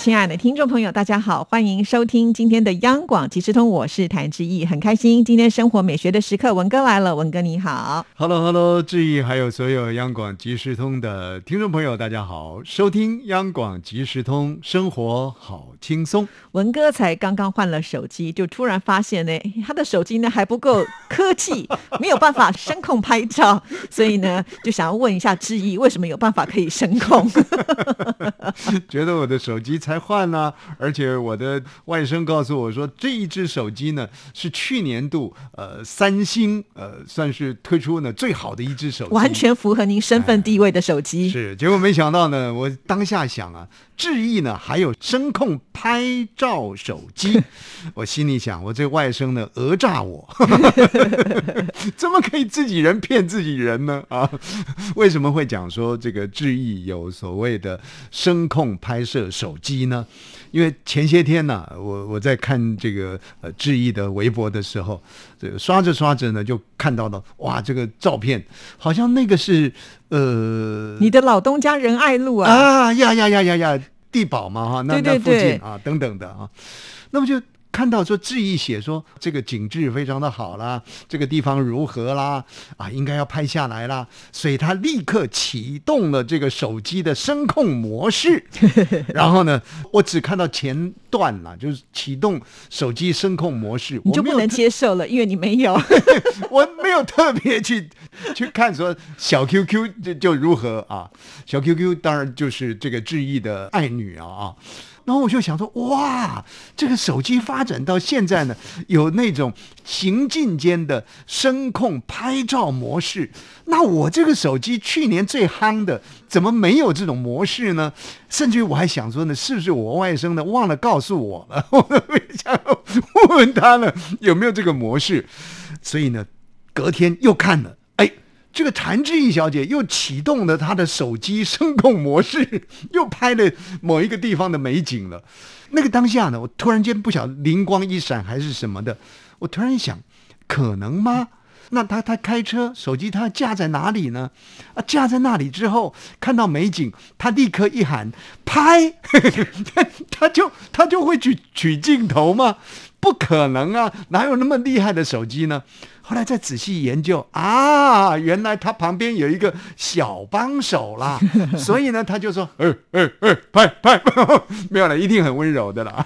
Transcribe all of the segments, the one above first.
亲爱的听众朋友，大家好，欢迎收听今天的央广即时通，我是谭志毅，很开心今天生活美学的时刻，文哥来了，文哥你好，Hello Hello，志毅还有所有央广即时通的听众朋友，大家好，收听央广即时通，生活好轻松。文哥才刚刚换了手机，就突然发现呢，他的手机呢还不够科技，没有办法声控拍照，所以呢就想要问一下志毅，为什么有办法可以声控？觉得我的手机才。才换呢，而且我的外甥告诉我说，这一只手机呢是去年度呃三星呃算是推出呢最好的一只手机，完全符合您身份地位的手机。是，结果没想到呢，我当下想啊，智毅呢还有声控拍照手机，我心里想，我这外甥呢讹诈我，怎么可以自己人骗自己人呢？啊，为什么会讲说这个智毅有所谓的声控拍摄手机？呢？因为前些天呢，我我在看这个呃志毅的微博的时候，这个刷着刷着呢，就看到的哇，这个照片好像那个是呃你的老东家仁爱路啊啊呀呀呀呀呀地堡嘛哈，那那附近啊等等的啊，那么就。看到说志毅写说这个景致非常的好啦，这个地方如何啦？啊，应该要拍下来啦，所以他立刻启动了这个手机的声控模式。然后呢，我只看到前段了，就是启动手机声控模式，你就不能接受了，因为你没有，我没有特别去去看说小 QQ 就就如何啊？小 QQ 当然就是这个志毅的爱女啊啊。然后我就想说，哇，这个手机发展到现在呢，有那种行进间的声控拍照模式。那我这个手机去年最夯的，怎么没有这种模式呢？甚至于我还想说呢，是不是我外甥呢忘了告诉我了？我想 问问他呢，有没有这个模式？所以呢，隔天又看了。这个谭志毅小姐又启动了她的手机声控模式，又拍了某一个地方的美景了。那个当下呢，我突然间不晓灵光一闪还是什么的，我突然想，可能吗？那他他开车，手机他架在哪里呢？啊，架在那里之后，看到美景，他立刻一喊拍，他就他就会去取镜头吗？不可能啊，哪有那么厉害的手机呢？后来再仔细研究啊，原来他旁边有一个小帮手啦，所以呢，他就说：“哎哎哎，拍拍，没有了，一定很温柔的啦。”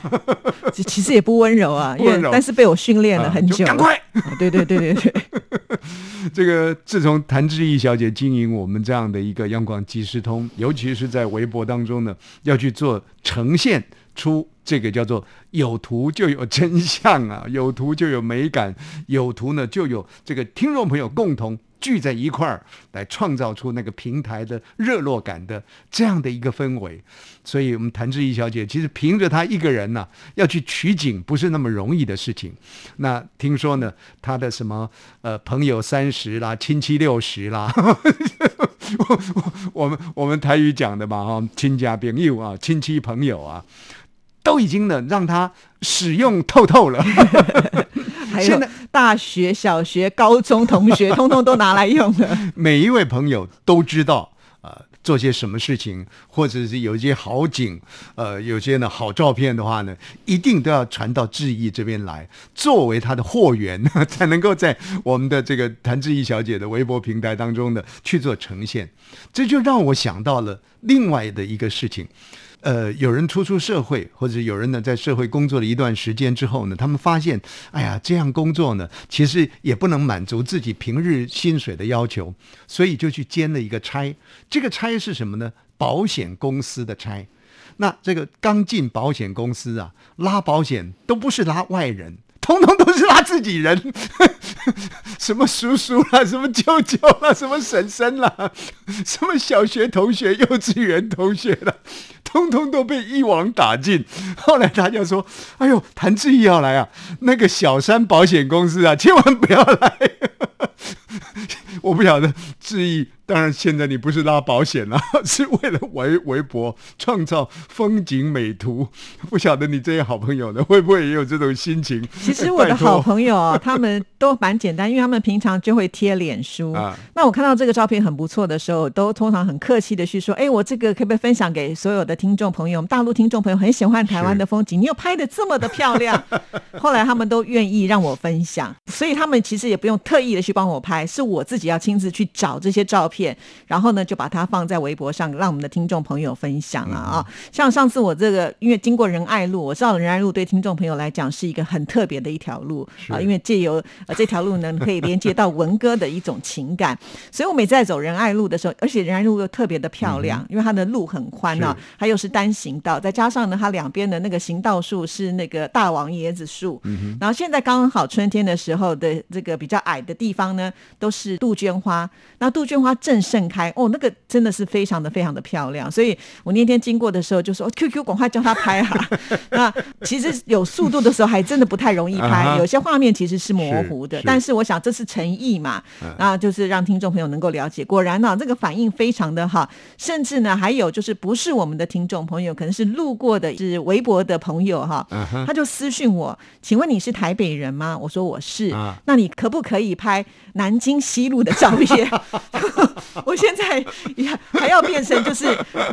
其实也不温柔啊，温柔，但是被我训练了很久。赶快，对对对对对。这个自从谭志毅小姐经营我们这样的一个央广即时通，尤其是在微博当中呢，要去做呈现出。这个叫做有图就有真相啊，有图就有美感，有图呢就有这个听众朋友共同聚在一块儿来创造出那个平台的热络感的这样的一个氛围。所以，我们谭志怡小姐其实凭着她一个人呢，要去取景不是那么容易的事情。那听说呢，她的什么呃朋友三十啦，亲戚六十啦，我 我我们我们台语讲的嘛哈，亲家朋友啊，亲戚朋友啊。都已经呢，让他使用透透了。现在大学、小学、高中同学，通通都拿来用了。每一位朋友都知道，呃，做些什么事情，或者是有一些好景，呃，有些呢好照片的话呢，一定都要传到志毅这边来，作为他的货源，才能够在我们的这个谭志毅小姐的微博平台当中呢去做呈现。这就让我想到了另外的一个事情。呃，有人初出社会，或者有人呢在社会工作了一段时间之后呢，他们发现，哎呀，这样工作呢，其实也不能满足自己平日薪水的要求，所以就去兼了一个差。这个差是什么呢？保险公司的差。那这个刚进保险公司啊，拉保险都不是拉外人。通通都是拉自己人，什么叔叔啦，什么舅舅啦，什么婶婶啦，什么小学同学、幼稚园同学啦，通通都被一网打尽。后来他就说：“哎呦，谭志毅要来啊，那个小三保险公司啊，千万不要来。”我不晓得志毅，当然现在你不是拉保险了，是为了围微博创造风景美图。不晓得你这些好朋友呢，会不会也有这种心情？其实我的好朋友啊，他们都蛮简单，因为他们平常就会贴脸书。啊那我看到这个照片很不错的时候，都通常很客气的去说：“哎，我这个可不可以分享给所有的听众朋友？我们大陆听众朋友很喜欢台湾的风景，你又拍的这么的漂亮。”后来他们都愿意让我分享，所以他们其实也不用特意的去帮我拍，是我自己要亲自去找这些照片，然后呢就把它放在微博上，让我们的听众朋友分享啊。啊！像上次我这个，因为经过仁爱路，我知道仁爱路对听众朋友来讲是一个很特别的一条路啊，因为借由呃这条路呢，可以连接到文哥的一种情感，所以我每次在走仁爱路的时候，而且仁爱路又特别的漂亮，因为它的路很宽啊，它又是单行道，再加上呢，它两边的那个行道树是那个大王椰子树，然后现在刚刚好春天的时候的这个比较矮的地方呢，都是杜鹃花，那杜鹃花正盛开，哦，那个真的是非常的非常的漂亮，所以我那天经过的时候就说、哦、，QQ 赶快叫他拍啊。那其实有速度的时候还真的不太容易啊拍，哈。有些画面其实是模糊的是，是但是我想这是诚意嘛，那就是让听众朋友能够了解。果然呢、这个反应非常的好，甚至呢还有就是不是我们的听众朋友，可能是路过的是微博的朋友哈，他就私讯我，请问你是台北人吗？我说我是，啊。那你可不可以拍南京西路的照片？我现在也还要变成就是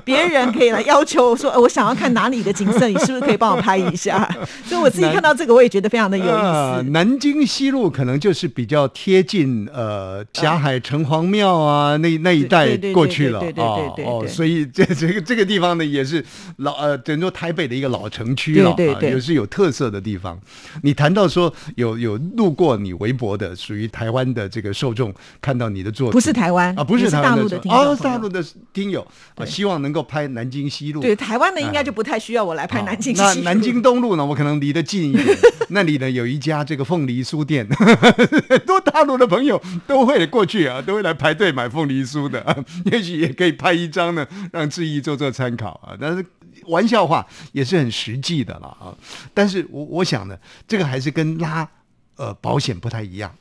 别人可以来要求我说，呃我想要看哪里的景色，你是不是可以帮我拍一下？所以我自己看到这个，我也觉得非常的有意呃思。南京西路可能就是比较贴近呃霞海城隍庙啊那那一带过去了对对对啊对哦，所以 这这个这个地方呢也是老呃整座台北的一个老城区了啊，对对对也是有特色的地方。你谈到说有有路过你微博的属于台湾的这个受众看到你的作品，不是台湾啊，不也是大陆的哦，大陆的听友啊，希望能够拍南京西路。对台湾的应该就不太需要我来拍南京西路那南京东路呢？我可能离得近一点，那里呢有一家这个凤梨酥店，很 多大陆的朋友都会过去啊，都会来排队买凤梨酥的，啊 也许也可以拍一张呢，让志毅做做参考啊。但是玩笑话也是很实际的了啊。但是我我想呢，这个还是跟拉呃保险不太一样。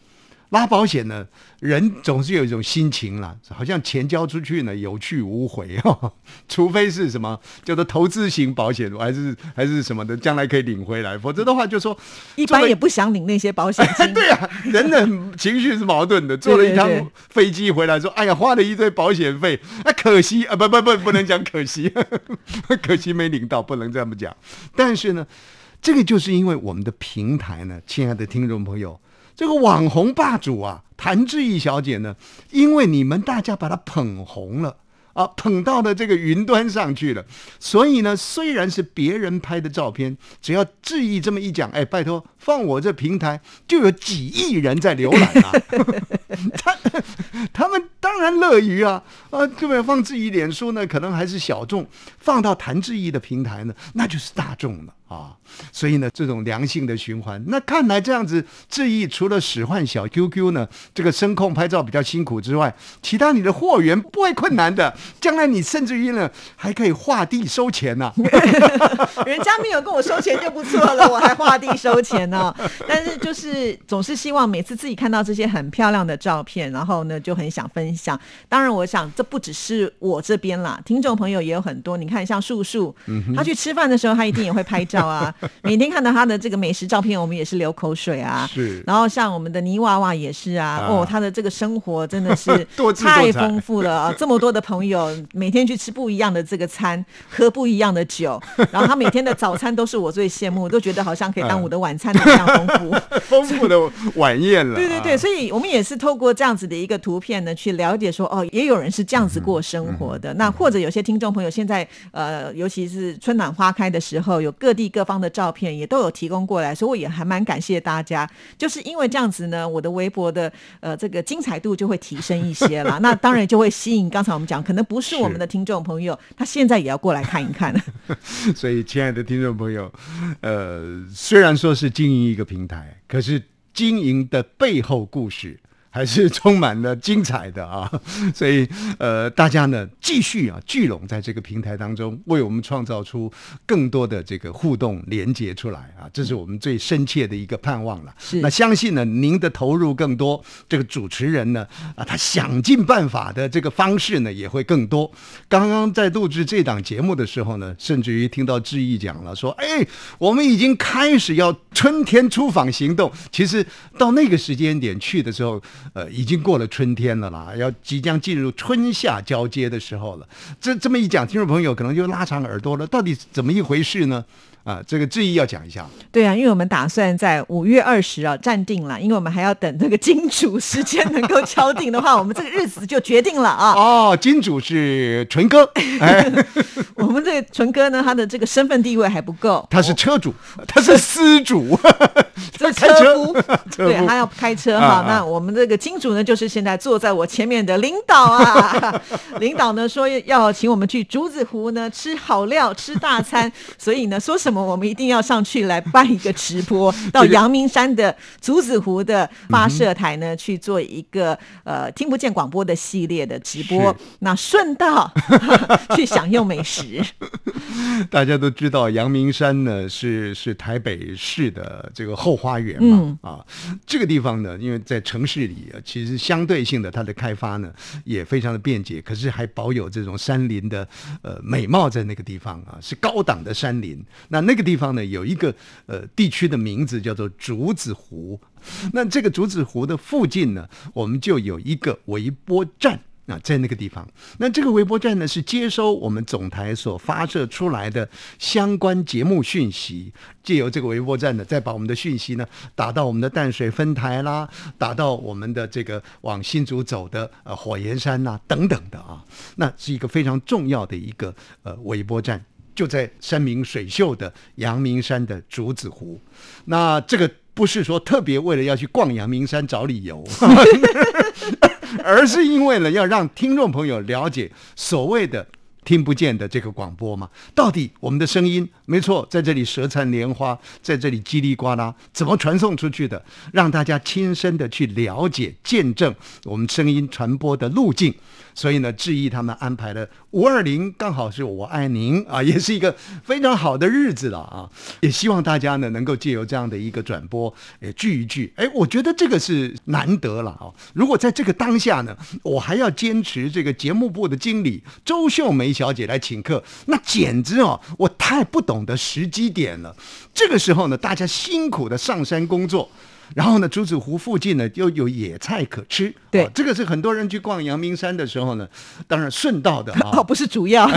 拉保险呢，人总是有一种心情啦，好像钱交出去呢有去无回 哦，除非是什么叫做投资型保险，还是还是什么的，将来可以领回来，否则的话就说一般也不想领那些保险金。对啊，人的情绪是矛盾的。坐了一趟飞机回来，说：“哎呀，花了一堆保险费，啊，可惜啊，不不不，不能讲可惜，可惜没领到，不能这么讲。但是呢，这个就是因为我们的平台呢，亲爱的听众朋友，这个网红霸主啊，谭志毅小姐呢，因为你们大家把她捧红了。”啊，捧到了这个云端上去了，所以呢，虽然是别人拍的照片，只要志毅这么一讲，哎，拜托放我这平台，就有几亿人在浏览啊，他他们当然乐于啊，啊，对不对？放志毅脸书呢，可能还是小众；放到谭志毅的平台呢，那就是大众了啊。所以呢，这种良性的循环，那看来这样子，志毅除了使唤小 QQ 呢，这个声控拍照比较辛苦之外，其他你的货源不会困难的。将来你甚至于呢，还可以画地收钱呐、人家没有跟我收钱就不错了，我还画地收钱呢。但是就是总是希望每次自己看到这些很漂亮的照片，然后呢就很想分享。当然，我想这不只是我这边啦，听众朋友也有很多。你看，像树树，他去吃饭的时候，他一定也会拍照啊。每天看到他的这个美食照片，我们也是流口水啊。是然后像我们的泥娃娃也是啊，啊哦，他的这个生活真的是 太丰富了啊！这么多的朋友，每天去吃不一样的这个餐，喝不一样的酒，然后他每天的早餐都是我最羡慕，都觉得好像可以当我的晚餐一样丰富。丰富的晚宴了、啊。对对对，所以我们也是透过这样子的一个图片呢，去了解说，哦，也有人是这样子过生活的。那或者有些听众朋友现在，呃，尤其是春暖花开的时候，有各地各方的照片也都有提供过来，所以我也还蛮感谢大家。就是因为这样子呢，我的微博的呃这个精彩度就会提升一些了。那当然就会吸引刚才我们讲，可能不是我们的听众朋友，他现在也要过来看一看。所以，亲爱的听众朋友，呃，虽然说是经营一个平台，可是经营的背后故事还是充满了精彩的啊！所以呃，大家呢继续啊聚拢在这个平台当中，为我们创造出更多的这个互动连接出来啊！这是我们最深切的一个盼望了。是那相信呢，您的投入更多，这个主持人呢啊，他想尽办法的这个方式呢也会更多。刚刚在录制这档节目的时候呢，甚至于听到志毅讲了说：“哎，我们已经开始要春天出访行动。”其实到那个时间点去的时候，呃，已经过了春天了啦，要即将进入春夏交接的时候了。这这么一讲，听众朋友可能就拉长耳朵了，到底怎么一回事呢？啊，这个志毅要讲一下。对啊，因为我们打算在五月二十啊暂定了，因为我们还要等这个金主时间能够敲定的话，我们这个日子就决定了啊。哦，金主是纯哥，哎，我们这个纯哥呢，他的这个身份地位还不够，他是车主，他是司主，这开车对他要开车哈。那我们这个金主呢，就是现在坐在我前面的领导啊。领导呢说要请我们去竹子湖呢吃好料、吃大餐，所以呢说什么我们一定要上去来办一个直播，到阳明山的竹子湖的发射台呢、去做一个呃听不见广播的系列的直播，那顺道去享用美食。大家都知道阳明山呢是是台北市的这个后花园嘛，啊，这个地方呢，因为在城市里啊，其实相对性的它的开发呢也非常的便捷，可是还保有这种山林的呃美貌在那个地方啊，是高档的山林。那那个地方呢有一个呃地区的名字叫做竹子湖，那这个竹子湖的附近呢，我们就有一个微波站。啊，在那个地方，那这个微波站呢是接收我们总台所发射出来的相关节目讯息，借由这个微波站呢，再把我们的讯息呢打到我们的淡水分台啦，打到我们的这个往新竹走的呃火焰山呐、等等的啊，那是一个非常重要的一个呃微波站。就在山明水秀的阳明山的竹子湖，那这个不是说特别为了要去逛阳明山找理由，而是因为呢要让听众朋友了解所谓的听不见的这个广播嘛，到底我们的声音没错，在这里舌灿莲花，在这里叽里呱啦，怎么传送出去的？让大家亲身的去了解、见证我们声音传播的路径。所以呢，志毅他们安排了五二零，刚好是我爱您啊，也是一个非常好的日子了啊！也希望大家呢能够借由这样的一个转播，诶聚一聚。哎，我觉得这个是难得了啊！如果在这个当下呢，我还要坚持这个节目部的经理周秀梅小姐来请客，那简直哦，我太不懂得时机点了。这个时候呢，大家辛苦的上山工作。然后呢，竹子湖附近呢又有野菜可吃，对。哦这个是很多人去逛阳明山的时候呢，当然顺道的 哦，啊，不是主要，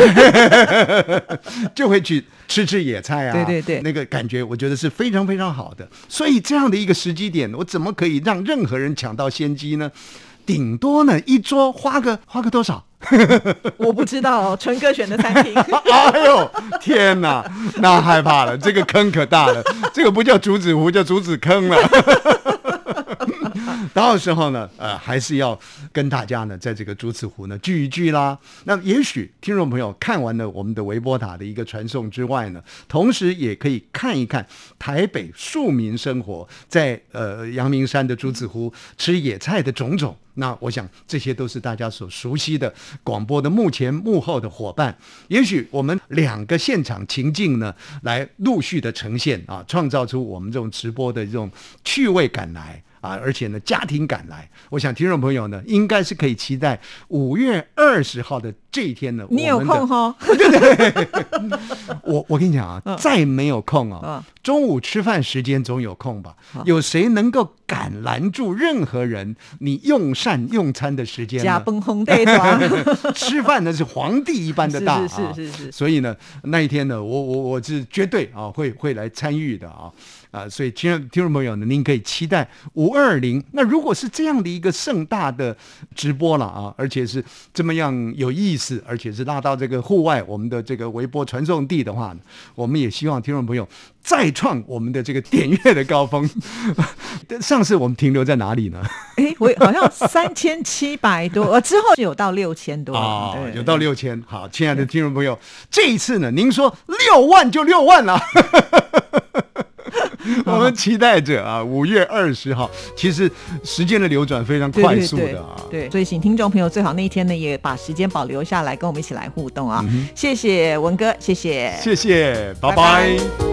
就会去吃吃野菜啊，对对对。那个感觉我觉得是非常非常好的。所以这样的一个时机点，我怎么可以让任何人抢到先机呢？顶多呢一桌花个花个多少？我不知道哦，纯哥选的餐厅。哎呦，天哪，那害怕了，这个坑可大了，这个不叫竹子湖，叫竹子坑了。到时候呢，呃，还是要跟大家呢，在这个竹子湖呢聚一聚啦。那也许听众朋友看完了我们的微波塔的一个传送之外呢，同时也可以看一看台北庶民生活在呃阳明山的竹子湖吃野菜的种种。那我想这些都是大家所熟悉的广播的幕前幕后的伙伴。也许我们两个现场情境呢，来陆续的呈现啊，创造出我们这种直播的这种趣味感来。啊，而且呢，家庭赶来，我想听众朋友呢，应该是可以期待五月二十号的这一天呢。你有空 哈？我我跟你讲啊，再没有空啊，嗯中午吃饭时间总有空吧？有谁能够敢拦住任何人你用膳用餐的时间假呢？崩红对吧？吃饭呢是皇帝一般的大啊！是是是是是所以呢，那一天呢，我我我是绝对啊会会来参与的啊啊！所以听众听众朋友呢，您可以期待五二零。那如果是这样的一个盛大的直播了啊，而且是这么样有意思，而且是拉到这个户外我们的这个微波传送地的话呢，我们也希望听众朋友再创我们的这个点阅的高峰。上次我们停留在哪里呢？哎，我好像三千七百多，呃，之后是有到六千多，哦，有到六千。好，亲爱的听众朋友，这一次呢，您说六万就六万了。我们期待着啊，五月二十号，其实时间的流转非常快速的啊。对，所以请听众朋友最好那一天呢，也把时间保留下来，跟我们一起来互动啊。谢谢文哥，谢谢，谢谢，拜拜。拜拜